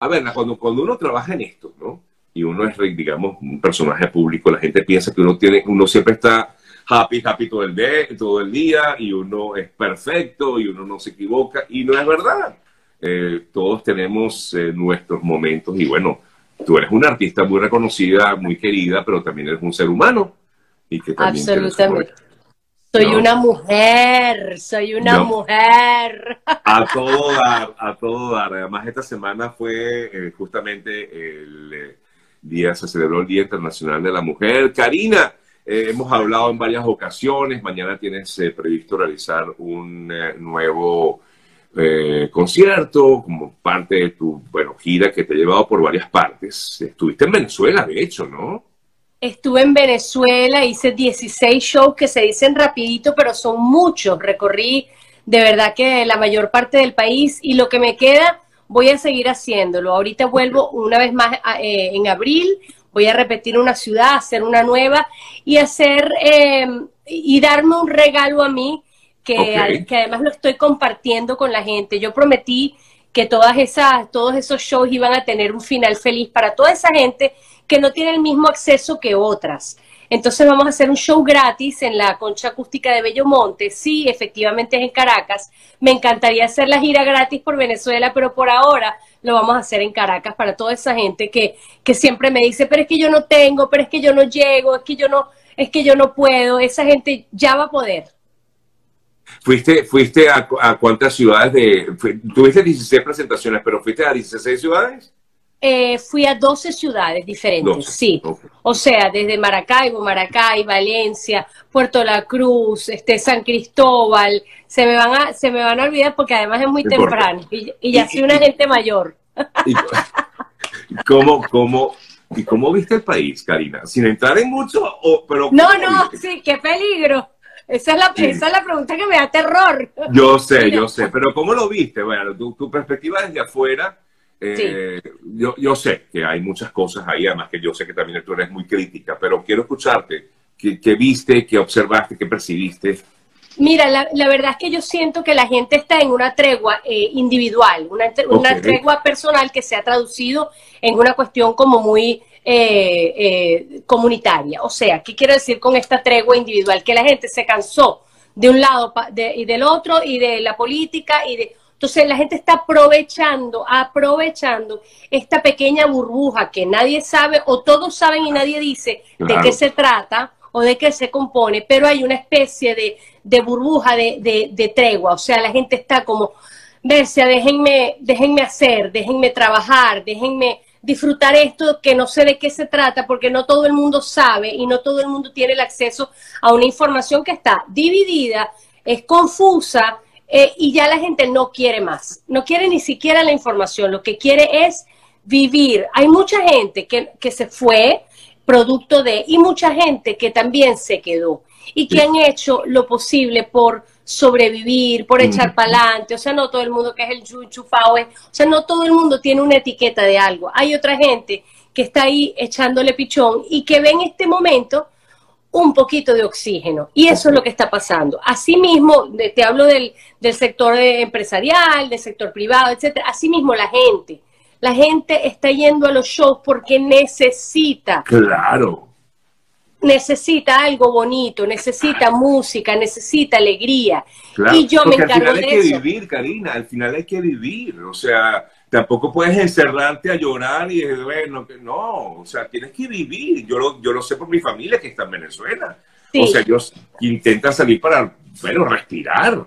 a ver, cuando, cuando uno trabaja en esto, ¿no? Y uno es, digamos, un personaje público, la gente piensa que uno tiene, uno siempre está happy, happy todo el, día, todo el día y uno es perfecto y uno no se equivoca y no es verdad. Eh, todos tenemos eh, nuestros momentos y bueno, tú eres una artista muy reconocida, muy querida, pero también eres un ser humano. Y que también Absolutamente. Soy una mujer, soy una mujer. A todo dar, a todo dar. Además, esta semana fue eh, justamente el día, se celebró el Día Internacional de la Mujer. Karina, hemos hablado en varias ocasiones. Mañana tienes previsto realizar un nuevo eh, concierto, como parte de tu bueno, gira que te ha llevado por varias partes. Estuviste en Venezuela, de hecho, ¿no? Estuve en Venezuela, hice 16 shows que se dicen rapidito, pero son muchos. Recorrí de verdad que la mayor parte del país y lo que me queda voy a seguir haciéndolo. Ahorita vuelvo una vez más eh, en abril, voy a repetir una ciudad, hacer una nueva y hacer eh, y darme un regalo a mí que, además lo estoy compartiendo con la gente. Yo prometí que todas esas, todos esos shows iban a tener un final feliz para toda esa gente que no tiene el mismo acceso que otras. Entonces vamos a hacer un show gratis en la Concha Acústica de Bellomonte. Sí, efectivamente es en Caracas. Me encantaría hacer la gira gratis por Venezuela, pero por ahora lo vamos a hacer en Caracas para toda esa gente que, que siempre me dice, pero es que yo no tengo, pero es que yo no llego, es que yo no, es que yo no puedo. Esa gente ya va a poder. ¿Fuiste, fuiste a, cuántas ciudades de... tuviste 16 presentaciones, pero fuiste a 16 ciudades? Eh, fui a 12 ciudades diferentes, sí. O sea, desde Maracaibo, Maracay, Valencia, Puerto La Cruz, este, San Cristóbal. Se me van a, se me van a olvidar porque además es muy temprano y, ya soy una gente mayor. Y, ¿Cómo, cómo, ¿Y cómo viste el país, Karina? Sin entrar en mucho, o, pero... No, no, sí, qué peligro. Esa es, la, esa es la pregunta que me da terror. Yo sé, yo sé, pero ¿cómo lo viste? Bueno, tu, perspectiva desde afuera, eh, yo, yo sé que hay muchas cosas ahí, además que yo sé que también tú eres muy crítica, pero quiero escucharte. ¿Qué, viste, qué observaste, qué percibiste? Mira, la, la, verdad es que yo siento que la gente está en una tregua eh, individual, una, una tregua personal que se ha traducido en una cuestión como muy eh, eh, comunitaria. O sea, ¿qué quiero decir con esta tregua individual? Que la gente se cansó de un lado y del otro y de la política y de... Entonces la gente está aprovechando, aprovechando esta pequeña burbuja que nadie sabe o todos saben y nadie dice de qué se trata o de qué se compone, pero hay una especie de, burbuja de, de, tregua, o sea, la gente está como, verse, déjenme, déjenme hacer, déjenme trabajar, déjenme disfrutar esto que no sé de qué se trata porque no todo el mundo sabe y no todo el mundo tiene el acceso a una información que está dividida, es confusa eh, y ya la gente no quiere más, no quiere ni siquiera la información, lo que quiere es vivir. Hay mucha gente que, que se fue producto de y mucha gente que también se quedó y que han hecho lo posible por sobrevivir, por echar para adelante. O sea, no todo el mundo que es el chufao, o sea, no todo el mundo tiene una etiqueta de algo. Hay otra gente que está ahí echándole pichón y que ve en este momento un poquito de oxígeno. Y eso es lo que está pasando. Asimismo, te hablo del, del sector empresarial, del sector privado, etcétera. Asimismo, la gente. La gente está yendo a los shows porque necesita. Claro necesita algo bonito, necesita música, necesita alegría. y yo me encargo al final hay que vivir, Karina, al final hay que vivir, o sea, tampoco puedes encerrarte a llorar y decir, bueno, no, o sea, tienes que vivir. Yo lo, yo lo sé por mi familia que está en Venezuela. O sea, ellos intentan salir para, bueno, respirar.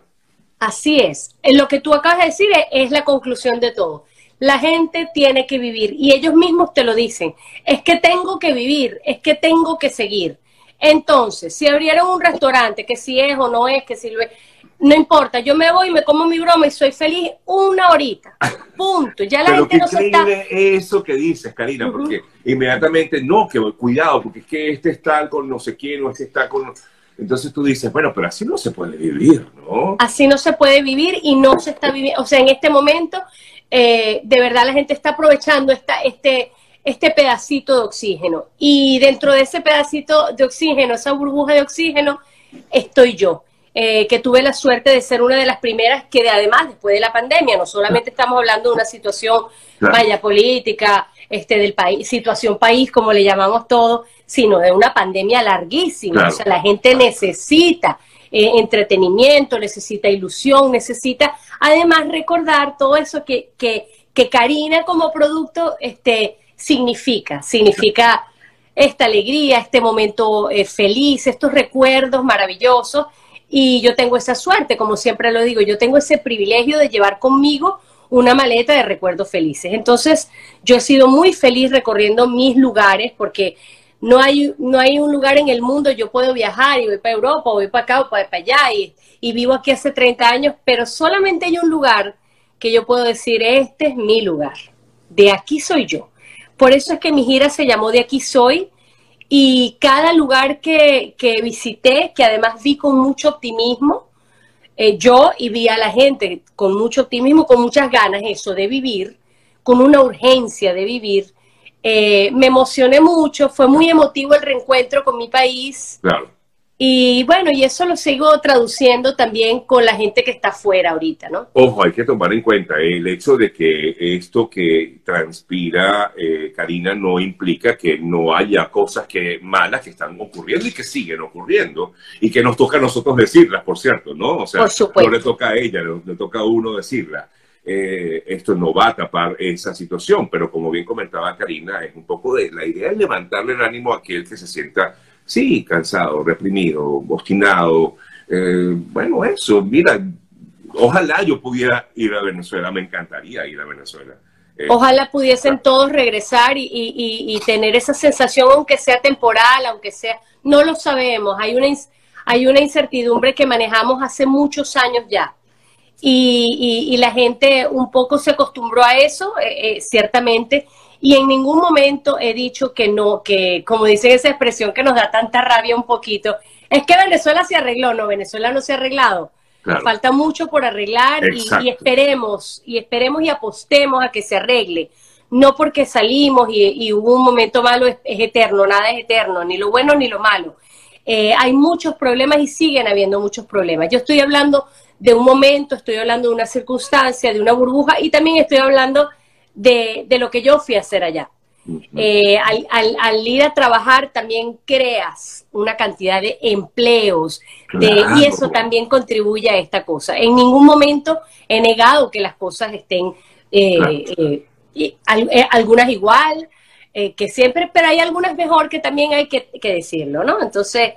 Así es. Lo que tú acabas de decir es la conclusión de todo la gente tiene que vivir y ellos mismos te lo dicen. Es que tengo que vivir, es que tengo que seguir. Entonces, si abrieron un restaurante, que si es o no es, que si lo es, no importa, yo me voy, me como mi broma y soy feliz una horita. Punto. Ya la gente no se está. eso que dices, Karina, porque inmediatamente, no, que cuidado, porque es que este está con no sé quién o este está con. Entonces tú dices, bueno, pero así no se puede vivir, ¿no? Así no se puede vivir y no se está viviendo. O sea, en este momento eh, de verdad la gente está aprovechando esta, este, este pedacito de oxígeno. Y dentro de ese pedacito de oxígeno, esa burbuja de oxígeno, estoy yo. eh, que tuve la suerte de ser una de las primeras que de, además después de la pandemia, no solamente estamos hablando de una situación vaya política, este del país, situación país como le llamamos todo, sino de una pandemia larguísima, o sea, la gente necesita eh, entretenimiento, necesita ilusión, necesita además recordar todo eso que, que, que Karina como producto este, significa, significa esta alegría, este momento eh, feliz, estos recuerdos maravillosos. Y yo tengo esa suerte, como siempre lo digo, yo tengo ese privilegio de llevar conmigo una maleta de recuerdos felices. Entonces, yo he sido muy feliz recorriendo mis lugares porque no hay, no hay un lugar en el mundo, yo puedo viajar y voy para Europa, voy para acá o para, allá y, vivo aquí hace 30 años, pero solamente hay un lugar que yo puedo decir, este es mi lugar, de aquí soy yo. Por eso es que mi gira se llamó De aquí soy y cada lugar que, visité, que además vi con mucho optimismo, eh, yo y vi a la gente con mucho optimismo, con muchas ganas, eso de vivir, con una urgencia de vivir. Eh, me emocioné mucho, fue muy emotivo el reencuentro con mi país. Claro. Y bueno, y eso lo sigo traduciendo también con la gente que está afuera ahorita, ¿no? Ojo, hay que tomar en cuenta el hecho de que esto que transpira eh, Karina no implica que no haya cosas que malas que están ocurriendo y que siguen ocurriendo y que nos toca a nosotros decirlas, por cierto, ¿no? O sea, no le toca a ella, le, toca a uno decirlas. Eh, esto no va a tapar esa situación, pero como bien comentaba Karina, es un poco de la idea de levantarle el ánimo a aquel que se sienta sí, cansado, reprimido, obstinado. Eh, bueno, eso, mira, ojalá yo pudiera ir a Venezuela, me encantaría ir a Venezuela. Eh, ojalá pudiesen todos regresar y, tener esa sensación, aunque sea temporal, aunque sea, no lo sabemos, hay una, hay una incertidumbre que manejamos hace muchos años ya. Y, la gente un poco se acostumbró a eso, eh, ciertamente, y en ningún momento he dicho que no, que como dice esa expresión que nos da tanta rabia un poquito, es que Venezuela se arregló, no, Venezuela no se ha arreglado. Falta mucho por arreglar y, esperemos, y esperemos y apostemos a que se arregle. No porque salimos y, hubo un momento malo es, eterno, nada es eterno, ni lo bueno ni lo malo. Eh, hay muchos problemas y siguen habiendo muchos problemas. Yo estoy hablando de un momento, estoy hablando de una circunstancia, de una burbuja y también estoy hablando de, lo que yo fui a hacer allá. Eh, al, ir a trabajar también creas una cantidad de empleos y eso también contribuye a esta cosa. En ningún momento he negado que las cosas estén, eh, eh, algunas igual, que siempre, pero hay algunas mejor que también hay que, decirlo, ¿no? Entonces,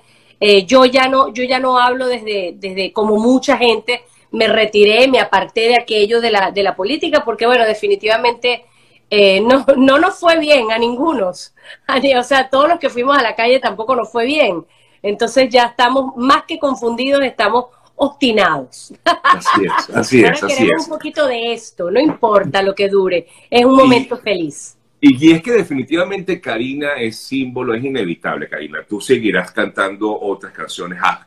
yo ya no, yo ya no hablo desde, desde como mucha gente me retiré, me aparté de aquello de la, de la política, porque bueno, definitivamente eh, no, no nos fue bien a ningunos. O sea, todos los que fuimos a la calle tampoco nos fue bien. Entonces ya estamos más que confundidos, estamos obstinados. Así es, así es. Ahora queremos un poquito de esto, no importa lo que dure, es un momento feliz. Y, es que definitivamente Karina es símbolo, es inevitable, Karina. Tú seguirás cantando otras canciones, has,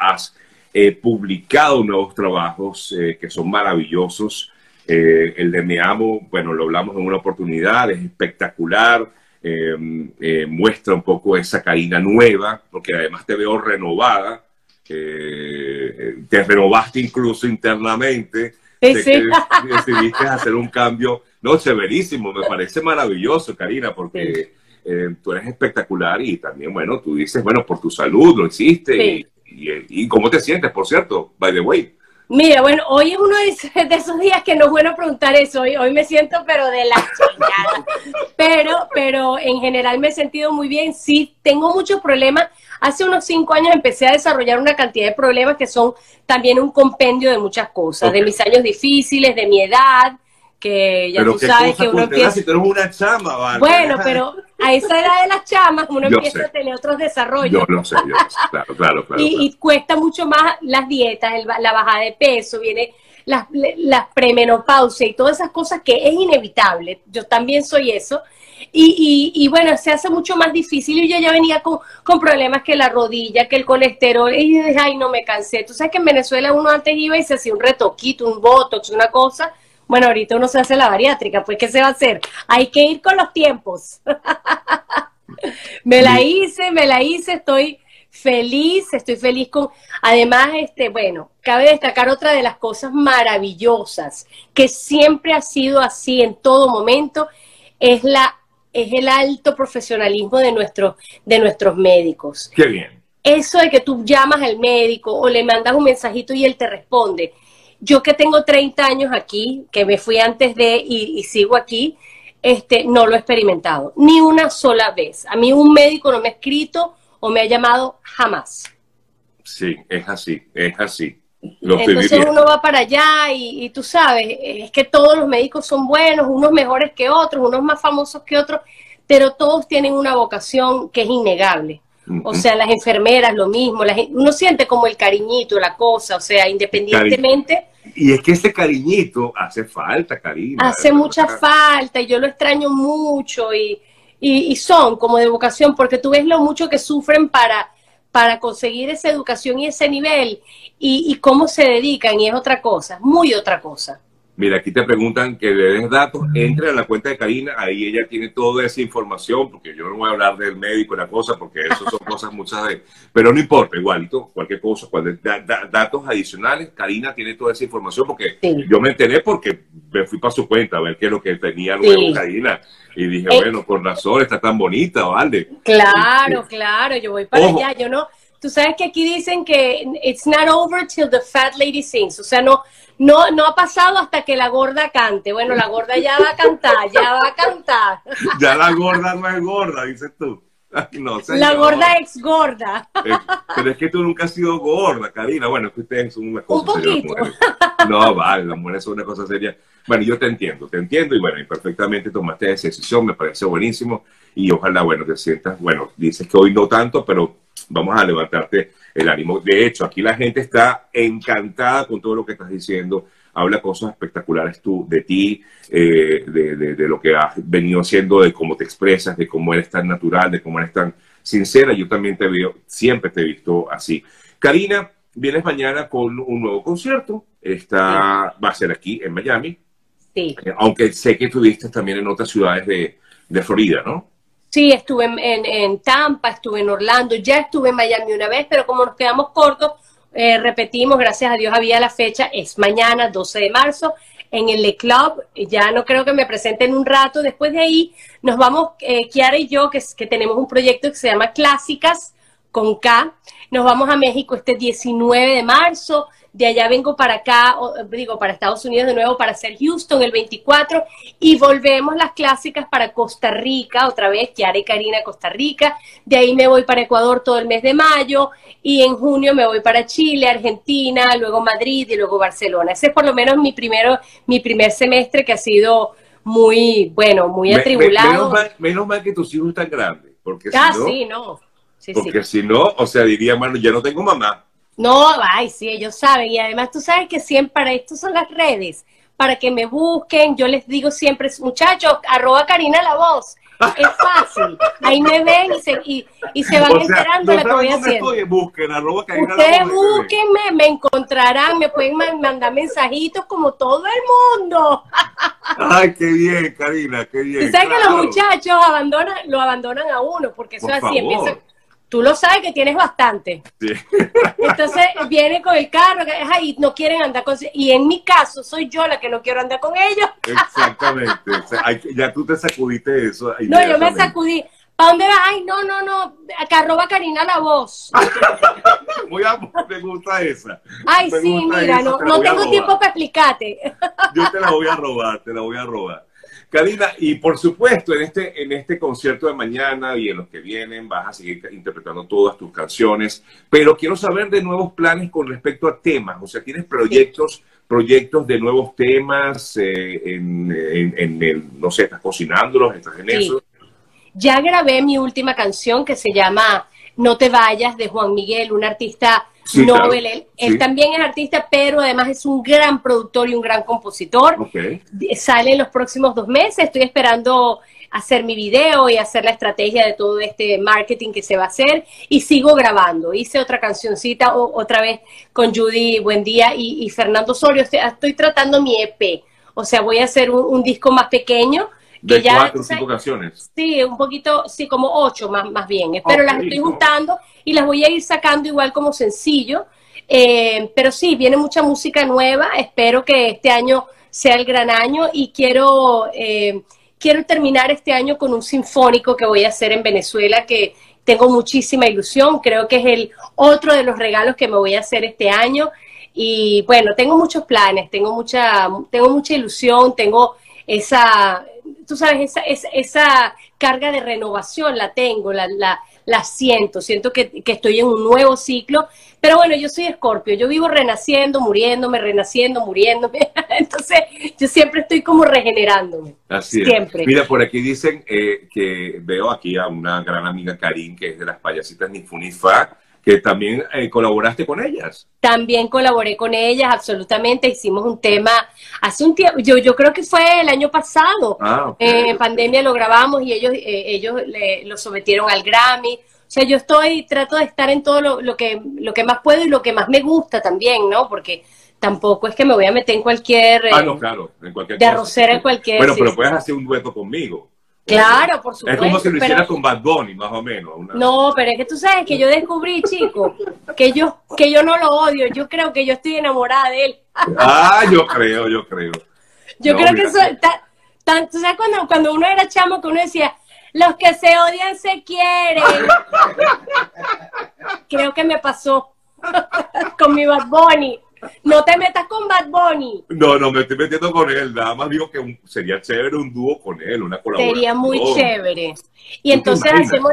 has He publicado nuevos trabajos eh, que son maravillosos. Eh, el de Me Amo, bueno, lo hablamos en una oportunidad, es espectacular. Em, eh, muestra un poco esa Karina nueva, porque además te veo renovada. te renovaste incluso internamente. Sí, Decidiste hacer un cambio, no, severísimo, me parece maravilloso, Karina, porque tú eres espectacular y también, bueno, tú dices, bueno, por tu salud lo hiciste y, cómo te sientes, por cierto, by the way. Mira, bueno, hoy es uno de esos días que no es bueno preguntar eso. Hoy, hoy me siento, pero de la chingada. Pero, pero en general me he sentido muy bien. Sí, tengo muchos problemas. Hace unos cinco años empecé a desarrollar una cantidad de problemas que son también un compendio de muchas cosas, de mis años difíciles, de mi edad, que ya tú sabes que uno empieza... Si tú eres una chama, ¿vale? Bueno, pero a esa edad de las chamas uno empieza a tener otros desarrollos. Yo lo sé, yo claro, claro, claro, y, cuesta mucho más las dietas, la bajada de peso, viene las, las premenopausia y todas esas cosas que es inevitable. Yo también soy eso. Y, y, bueno, se hace mucho más difícil y yo ya venía con, con problemas que la rodilla, que el colesterol, y dije, ay, no me cansé. Tú sabes que en Venezuela uno antes iba y se hacía un retoquito, un botox, una cosa, bueno, ahorita uno se hace la bariátrica, pues ¿qué se va a hacer? Hay que ir con los tiempos. me la hice, me la hice, estoy feliz, estoy feliz con, además, este, bueno, cabe destacar otra de las cosas maravillosas que siempre ha sido así en todo momento, es la, es el alto profesionalismo de nuestros, de nuestros médicos. Qué bien. Eso de que tú llamas al médico o le mandas un mensajito y él te responde. Yo que tengo 30 años aquí, que me fui antes de y, y sigo aquí, este, no lo he experimentado, ni una sola vez. A mí un médico no me ha escrito o me ha llamado jamás. Sí, es así, es así. Entonces uno va para allá y, tú sabes, es que todos los médicos son buenos, unos mejores que otros, unos más famosos que otros, pero todos tienen una vocación que es innegable. O sea, las enfermeras lo mismo, uno siente como el cariñito, la cosa, o sea, independientemente... Y es que ese cariñito hace falta, Karina. Hace mucha falta y yo lo extraño mucho y, y, son como de vocación, porque tú ves lo mucho que sufren para, para conseguir esa educación y ese nivel y, y cómo se dedican y es otra cosa, muy otra cosa. Mira, aquí te preguntan que le des datos, entre a la cuenta de Karina, ahí ella tiene toda esa información, porque yo no voy a hablar del médico y la cosa, porque eso son cosas muchas de... Pero no importa, igualito, cualquier cosa, cuando datos adicionales, Karina tiene toda esa información, porque yo me enteré porque me fui para su cuenta a ver qué es lo que tenía nuevo Karina, y dije, eh, bueno, con razón, está tan bonita, ¿vale? Claro, claro, yo voy para allá, yo no... Tú sabes que aquí dicen que it's not over till the fat lady sings, o sea, no no, no ha pasado hasta que la gorda cante. Bueno, la gorda ya va a cantar, ya va a cantar. Ya la gorda no es gorda, dices tú. No, la gorda ex gorda. Eh, pero es que tú nunca has sido gorda, Karina. Bueno, es que ustedes son una cosa Un poquito. No, vale, las mujeres son una cosa seria. Bueno, yo te entiendo, te entiendo y bueno, y perfectamente tomaste esa decisión, me parece buenísimo y ojalá, bueno, te sientas, bueno, dices que hoy no tanto, pero vamos a levantarte el ánimo. De hecho, aquí la gente está encantada con todo lo que estás diciendo. Habla cosas espectaculares tú, de ti, eh, de, lo que has venido haciendo, de cómo te expresas, de cómo eres tan natural, de cómo eres tan sincera. Yo también te veo, siempre te he visto así. Karina, vienes mañana con un nuevo concierto. Está, Va a ser aquí en Miami. Sí. Eh, aunque sé que estuviste también en otras ciudades de, de Florida, ¿no? Sí, estuve en, Tampa, estuve en Orlando, ya estuve en Miami una vez, pero como nos quedamos cortos, eh, repetimos, gracias a Dios había la fecha, es mañana, 12 de marzo, en el Le Club, ya no creo que me presenten un rato, después de ahí nos vamos, eh, Kiara y yo, que tenemos un proyecto que se llama Clásicas, con K, nos vamos a México este 19 de marzo, de allá vengo para acá, digo, para Estados Unidos de nuevo para hacer Houston el 24 y volvemos las clásicas para Costa Rica, otra vez, Yara y Karina Costa Rica, de ahí me voy para Ecuador todo el mes de mayo y en junio me voy para Chile, Argentina, luego Madrid y luego Barcelona. Ese es por lo menos mi, primero, mi primer semestre que ha sido muy, bueno, muy atribulado. menos, mal, que tus hijos están grandes, porque ah, si no... Sí, no. Porque si no, o sea, diría, mano, ya no tengo mamá. No, ay, sí, ellos saben. Y además tú sabes que siempre para esto son las redes, para que me busquen. Yo les digo siempre, muchachos, arroba Karina la voz. Es fácil. Ahí me ven y se, y, se van enterando de lo que voy haciendo. Busquen, arroba Karina Ustedes la voz, búsquenme, me encontrarán, me pueden mandar mensajitos como todo el mundo. Ay, qué bien, Karina, qué bien. Tú sabes que los muchachos abandonan, lo abandonan a uno, porque eso es así, empieza tú lo sabes que tienes bastante. Entonces viene con el carro, que ahí no quieren andar con... Y en mi caso, soy yo la que no quiero andar con ellos. Exactamente. ya tú te sacudiste eso. No, yo me sacudí. ¿Para dónde vas? Ay, no, no, no. Acá roba Karina la voz. Muy a, me gusta esa. Ay, sí, mira, no, no tengo tiempo para explicarte. Yo te la voy a robar, te la voy a robar. Karina, y por supuesto, en este, en este concierto de mañana y en los que vienen vas a seguir interpretando todas tus canciones, pero quiero saber de nuevos planes con respecto a temas, o sea, ¿tienes proyectos, proyectos de nuevos temas eh, en, en, no sé, estás cocinándolos, estás en eso? Ya grabé mi última canción que se llama No te vayas de Juan Miguel, un artista Nobel. Él, también es artista, pero además es un gran productor y un gran compositor. Sale en los próximos dos meses. Estoy esperando hacer mi video y hacer la estrategia de todo este marketing que se va a hacer y sigo grabando. Hice otra cancioncita otra vez con Judy Buen Día y, Fernando Sorio. Estoy, tratando mi EP. O sea, voy a hacer un, disco más pequeño De cuatro o cinco canciones. Sí, un poquito, sí, como ocho más, más bien. Pero las estoy juntando y las voy a ir sacando igual como sencillo. Eh, pero sí, viene mucha música nueva. Espero que este año sea el gran año y quiero, eh, quiero terminar este año con un sinfónico que voy a hacer en Venezuela que tengo muchísima ilusión. Creo que es el otro de los regalos que me voy a hacer este año. Y bueno, tengo muchos planes, tengo mucha, tengo mucha ilusión, tengo esa, tú sabes, esa, esa, carga de renovación la tengo, la, la, la siento, siento que, estoy en un nuevo ciclo, pero bueno, yo soy escorpio, yo vivo renaciendo, muriéndome, renaciendo, muriéndome, entonces yo siempre estoy como regenerándome. Así siempre. Mira, por aquí dicen eh, que veo aquí a una gran amiga Karin, que es de las payasitas Nifunifa, que también eh, colaboraste con ellas. También colaboré con ellas, absolutamente. Hicimos un tema hace un tiempo, yo, yo creo que fue el año pasado. Ah, En pandemia lo grabamos y ellos, eh, ellos lo sometieron al Grammy. O sea, yo estoy, trato de estar en todo lo, lo, que, lo que más puedo y lo que más me gusta también, ¿no? Porque tampoco es que me voy a meter en cualquier... ah, no, claro, en cualquier... De arrocera en cualquier... Bueno, pero puedes hacer un dueto conmigo. Claro, por supuesto. Es como si lo hiciera con Bad Bunny, más o menos. No, pero es que tú sabes que yo descubrí, chico, que yo, que yo no lo odio. Yo creo que yo estoy enamorada de él. ah, yo creo, yo creo. Yo creo que eso, tú sabes cuando, cuando uno era chamo que uno decía, los que se odian se quieren. creo que me pasó con mi Bad Bunny. No te metas con Bad Bunny. No, no, me estoy metiendo con él. Nada más digo que sería chévere un dúo con él, una colaboración. Sería muy chévere. Y entonces hacemos,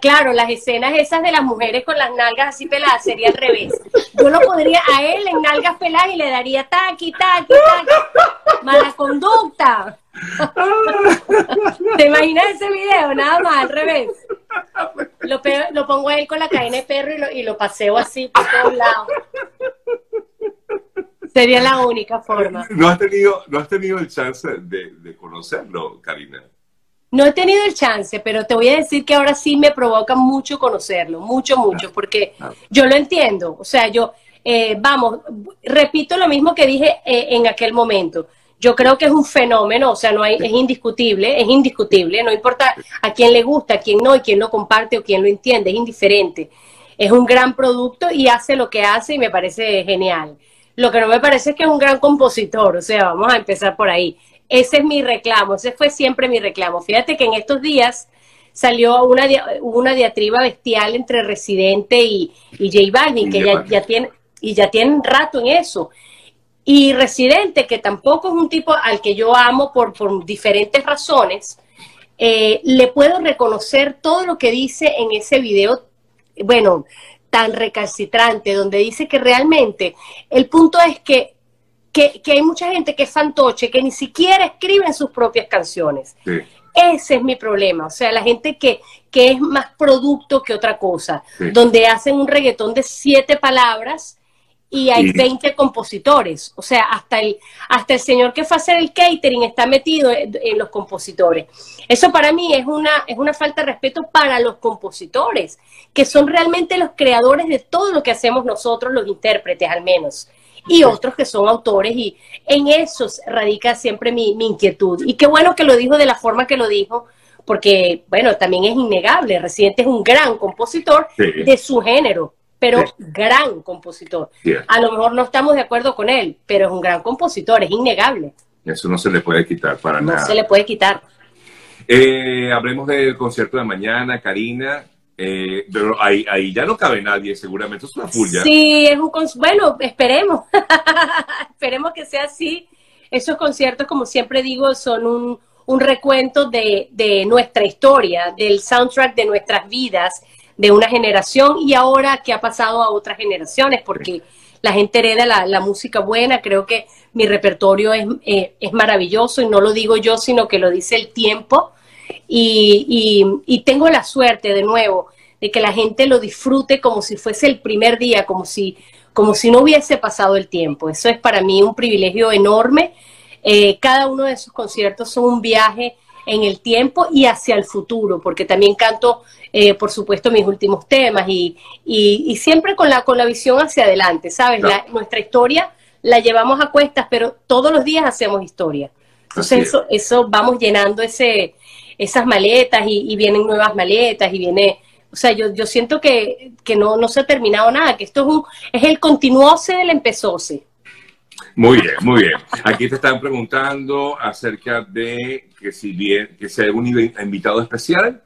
claro, las escenas esas de las mujeres con las nalgas así peladas sería al revés. Yo lo podría a él en nalgas peladas y le daría taqui, taqui, taqui. Mala conducta. ¿Te imaginas ese video? Nada más, al revés. Lo, lo pongo a él con la cadena de perro y lo, y lo paseo así por todos lados. Sería la única forma. ¿No has tenido, no has tenido el chance de, conocerlo, Karina? No he tenido el chance, pero te voy a decir que ahora sí me provoca mucho conocerlo, mucho, mucho, porque yo lo entiendo. O sea, yo, eh, vamos, repito lo mismo que dije eh, en aquel momento. Yo creo que es un fenómeno, o sea, no hay, es indiscutible, es indiscutible, no importa a quién le gusta, a quién no, y quién lo comparte o quién lo entiende, es indiferente. Es un gran producto y hace lo que hace y me parece genial. Lo que no me parece es que es un gran compositor, o sea, vamos a empezar por ahí. Ese es mi reclamo, ese fue siempre mi reclamo. Fíjate que en estos días salió una, una diatriba bestial entre Residente y, y J Balvin, que ya, ya tiene, y ya tienen rato en eso. Y Residente, que tampoco es un tipo al que yo amo por, por diferentes razones, eh, le puedo reconocer todo lo que dice en ese video. Bueno, tan recalcitrante, donde dice que realmente el punto es que, que, hay mucha gente que es fantoche, que ni siquiera escriben sus propias canciones. Ese es mi problema, o sea, la gente que, que es más producto que otra cosa, donde hacen un reggaetón de siete palabras y hay 20 compositores. O sea, hasta el, hasta el señor que fue a hacer el catering está metido en, los compositores. Eso para mí es una, es una falta de respeto para los compositores, que son realmente los creadores de todo lo que hacemos nosotros, los intérpretes al menos. Y otros que son autores, y en eso radica siempre mi, mi inquietud. Y qué bueno que lo dijo de la forma que lo dijo, porque, bueno, también es innegable. Residente es un gran compositor de su género pero gran compositor. A lo mejor no estamos de acuerdo con él, pero es un gran compositor, es innegable. Eso no se le puede quitar para nada. No se le puede quitar. Eh, hablemos del concierto de mañana, Karina. Eh, pero ahí, ahí ya no cabe nadie, seguramente. Es una full Sí, es un bueno, esperemos. esperemos que sea así. Esos conciertos, como siempre digo, son un, un recuento de, de nuestra historia, del soundtrack de nuestras vidas de una generación y ahora que ha pasado a otras generaciones, porque la gente hereda la, música buena, creo que mi repertorio es, eh, es, maravilloso y no lo digo yo, sino que lo dice el tiempo y, y, tengo la suerte de nuevo de que la gente lo disfrute como si fuese el primer día, como si, como si no hubiese pasado el tiempo. Eso es para mí un privilegio enorme. Eh, cada uno de esos conciertos son un viaje en el tiempo y hacia el futuro, porque también canto, eh, por supuesto, mis últimos temas y, y, siempre con la, con la visión hacia adelante, ¿sabes? nuestra historia la llevamos a cuestas, pero todos los días hacemos historia. Entonces eso, eso vamos llenando ese, esas maletas y, vienen nuevas maletas y viene, o sea, yo, yo siento que, que no, no se ha terminado nada, que esto es, un, es el continuose del empezóse. Muy bien, muy bien. Aquí te están preguntando acerca de que si bien, que sea algún invitado especial.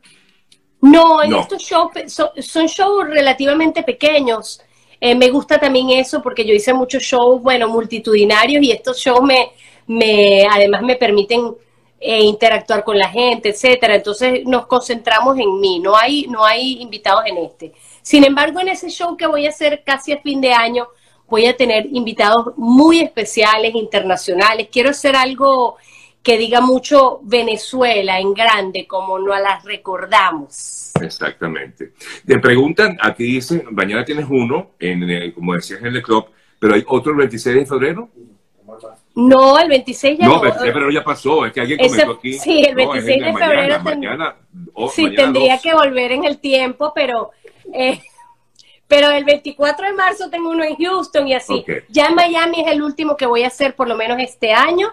No, en estos shows son, shows relativamente pequeños. Eh, me gusta también eso porque yo hice muchos shows, bueno, multitudinarios y estos shows me, me además me permiten eh, interactuar con la gente, etcétera. Entonces nos concentramos en mí, no hay, no hay invitados en este. Sin embargo, en ese show que voy a hacer casi a fin de año, voy a tener invitados muy especiales, internacionales. Quiero hacer algo que diga mucho Venezuela en grande, como no las recordamos. Exactamente. Te preguntan, aquí dicen, mañana tienes uno, en, como decías en el club, pero hay otro el 26 de febrero. No, el 26 ya no. No, el 26 de febrero ya pasó, es que alguien comentó aquí. Sí, el 26 de febrero. Mañana, oh, sí, tendría que volver en el tiempo, pero... Eh, pero el 24 de marzo tengo uno en Houston y así. Ya en Miami es el último que voy a hacer por lo menos este año.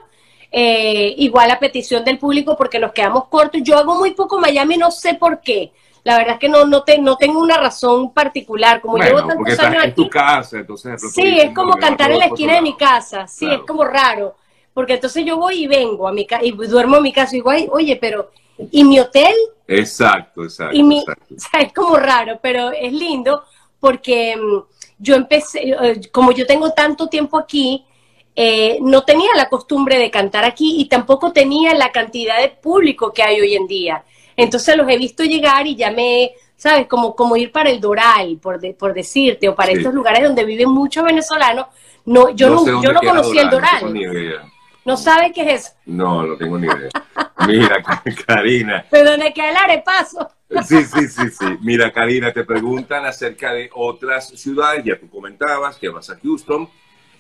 Eh, igual a petición del público porque nos quedamos cortos. Yo hago muy poco Miami, no sé por qué. La verdad es que no, no, te, no tengo una razón particular. Como llevo tantos años en tu casa, entonces. Sí, es como cantar en la esquina de mi casa. Sí, es como raro. Porque entonces yo voy y vengo a mi casa y duermo en mi casa. Y digo, oye, pero ¿y mi hotel? Exacto, exacto. Y mi, O sea, es como raro, pero es lindo porque mm, yo empecé, eh, como yo tengo tanto tiempo aquí, eh, no tenía la costumbre de cantar aquí y tampoco tenía la cantidad de público que hay hoy en día. Entonces los he visto llegar y ya me, ¿sabes? Como, como ir para el Doral, por, por decirte, o para estos lugares donde viven muchos venezolanos. No, yo no, yo no conocía el Doral. No, sabe qué es eso? No, no tengo ni idea. Mira, Karina. ¿Pero dónde queda el arepaso? Sí, sí, sí, sí. Mira, Karina, te preguntan acerca de otras ciudades, ya tú comentabas que vas a Houston,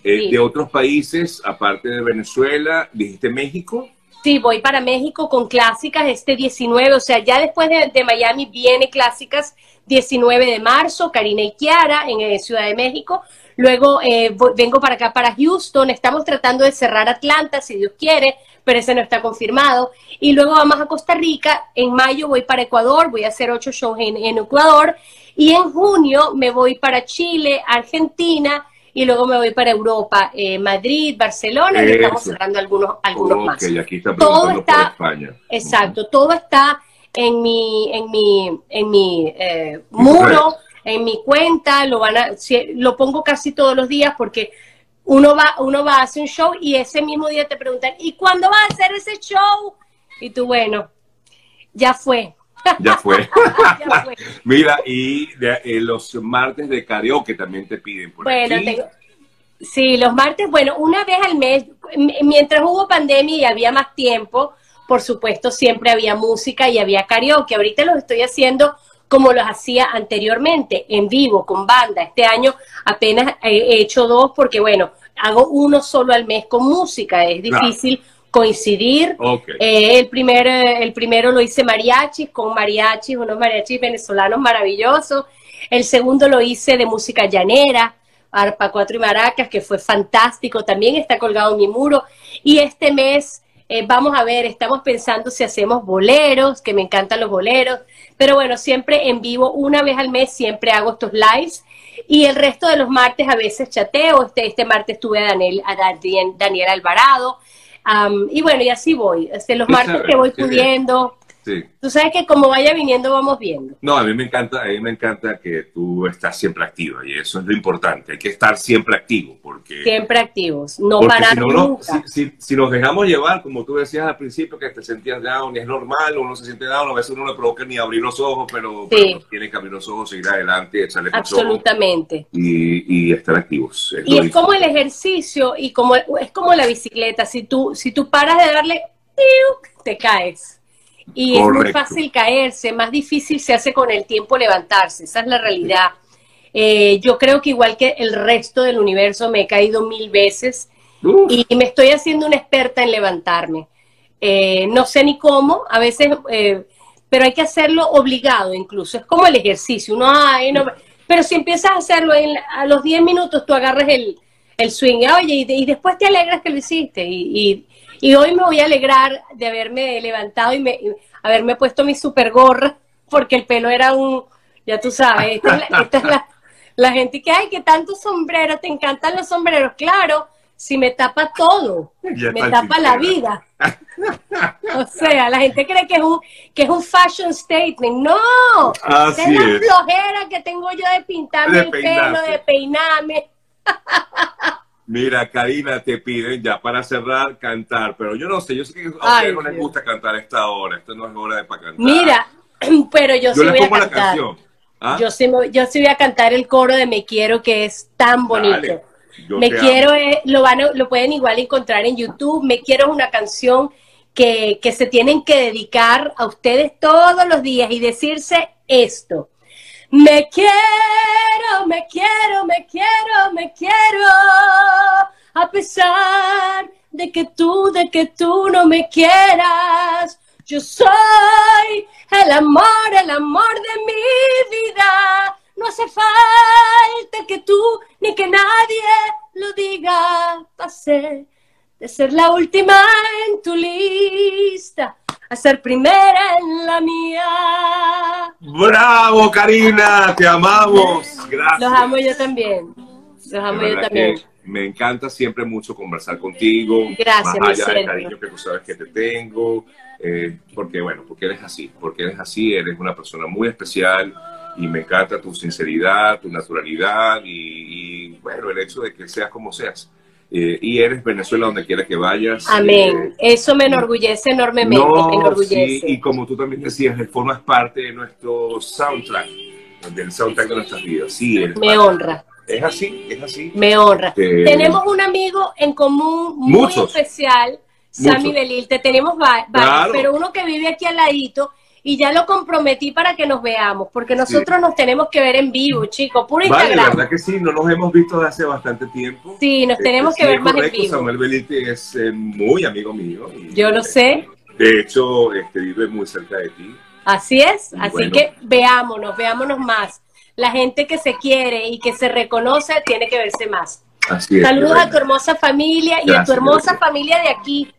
eh, de otros países, aparte de Venezuela, dijiste México. Sí, voy para México con clásicas este 19, o sea, ya después de, Miami viene clásicas 19 de marzo, Karina y Kiara en eh, Ciudad de México. Luego eh, vengo para acá, para Houston. Estamos tratando de cerrar Atlanta, si Dios quiere pero ese no está confirmado. Y luego vamos a Costa Rica, en mayo voy para Ecuador, voy a hacer ocho shows en, Ecuador, y en junio me voy para Chile, Argentina, y luego me voy para Europa, eh, Madrid, Barcelona, y estamos cerrando algunos, algunos más. Aquí está todo está, España. Exacto, todo está en mi, en mi, en mi eh, muro, en mi cuenta, lo van a, lo pongo casi todos los días porque uno va, uno va a hacer un show y ese mismo día te preguntan, ¿y cuándo va a hacer ese show? Y tú, bueno, ya fue. Ya fue. Mira, y eh, los martes de karaoke también te piden por bueno, aquí. sí, los martes, bueno, una vez al mes, mientras hubo pandemia y había más tiempo, por supuesto, siempre había música y había karaoke. Ahorita los estoy haciendo como los hacía anteriormente, en vivo, con banda. Este año apenas he hecho dos porque, bueno, hago uno solo al mes con música, es difícil coincidir. Eh, el, primer, el primero lo hice mariachis, con mariachis, unos mariachis venezolanos maravillosos. El segundo lo hice de música llanera, arpa cuatro y maracas, que fue fantástico, también está colgado en mi muro. Y este mes eh, vamos a ver, estamos pensando si hacemos boleros, que me encantan los boleros, pero bueno, siempre en vivo, una vez al mes, siempre hago estos lives. Y el resto de los martes a veces chateo. Este, este martes tuve a Daniel, a Daniel Alvarado. y bueno, y así voy. Este, los martes que voy pudiendo. Tú sabes que como vaya viniendo vamos viendo. No, a mí me encanta, a mí me encanta que tú estás siempre activa y eso es lo importante. Hay que estar siempre activo porque siempre activos, no parar nunca. Si, nos dejamos llevar, como tú decías al principio, que te sentías down, es normal, uno se siente down, a veces uno no le provoca ni abrir los ojos, pero, tiene que abrir los ojos, seguir adelante, echarle Absolutamente. Y, y, estar activos. y es como el ejercicio y como es como la bicicleta. Si tú si tú paras de darle, te caes y es muy fácil caerse, más difícil se hace con el tiempo levantarse, esa es la realidad. Eh, yo creo que igual que el resto del universo me he caído mil veces y me estoy haciendo una experta en levantarme. Eh, no sé ni cómo, a veces, eh, pero hay que hacerlo obligado incluso, es como el ejercicio, uno, no, pero si empiezas a hacerlo a los 10 minutos, tú agarras el, el swing, oye, y, después te alegras que lo hiciste y, Y hoy me voy a alegrar de haberme levantado y, me, haberme puesto mi super gorra, porque el pelo era un, ya tú sabes, esta es la, la gente que, ay, que tanto sombrero, te encantan los sombreros. Claro, si me tapa todo, me tapa la vida. o sea, la gente cree que es un, que es un fashion statement. No, Así es la flojera que tengo yo de pintarme el pelo, de peinarme. Mira, Karina, te piden ya para cerrar cantar, pero yo no sé, yo sé que a ustedes no les gusta cantar a esta hora, esto no es hora de para cantar. Mira, pero yo, sí voy a cantar. ¿Ah? Yo, sí, yo sí voy a cantar el coro de Me Quiero, que es tan bonito. me Quiero, lo, van, lo pueden igual encontrar en YouTube. Me Quiero es una canción que, que se tienen que dedicar a ustedes todos los días y decirse esto. Me quiero, me quiero, me quiero, me quiero, a pesar de que tú, de que tú no me quieras. Yo soy el amor, el amor de mi vida. No hace falta que tú ni que nadie lo diga. Pasé de ser la última en tu lista a ser primera en la mía. Bravo, Karina, te amamos. Gracias. Los amo yo también. Los amo yo también. Me encanta siempre mucho conversar contigo. Gracias, más allá del cariño que tú sabes que te tengo. Eh, porque, bueno, porque eres así. Porque eres así, eres una persona muy especial y me encanta tu sinceridad, tu naturalidad y, y bueno, el hecho de que seas como seas. Eh, y eres Venezuela donde quiera que vayas. Amén. Eh, Eso me enorgullece enormemente. enorgullece. y como tú también decías, formas parte de nuestro soundtrack, del soundtrack de nuestras vidas. Sí, me honra. Es así, es así. Me honra. Tenemos un amigo en común muy especial, Sammy Belil. Te tenemos varios, pero uno que vive aquí al ladito y ya lo comprometí para que nos veamos, porque nosotros nos tenemos que ver en vivo, chicos, puro vale, Instagram. verdad que sí, no nos hemos visto desde hace bastante tiempo. Sí, nos tenemos que ver más en vivo. Samuel Belite es eh, muy amigo mío. Yo lo sé. De hecho, este, vive muy cerca de ti. Así es, así que veámonos, veámonos más. La gente que se quiere y que se reconoce tiene que verse más. Así es, Saludos a tu hermosa familia y a tu hermosa familia de aquí,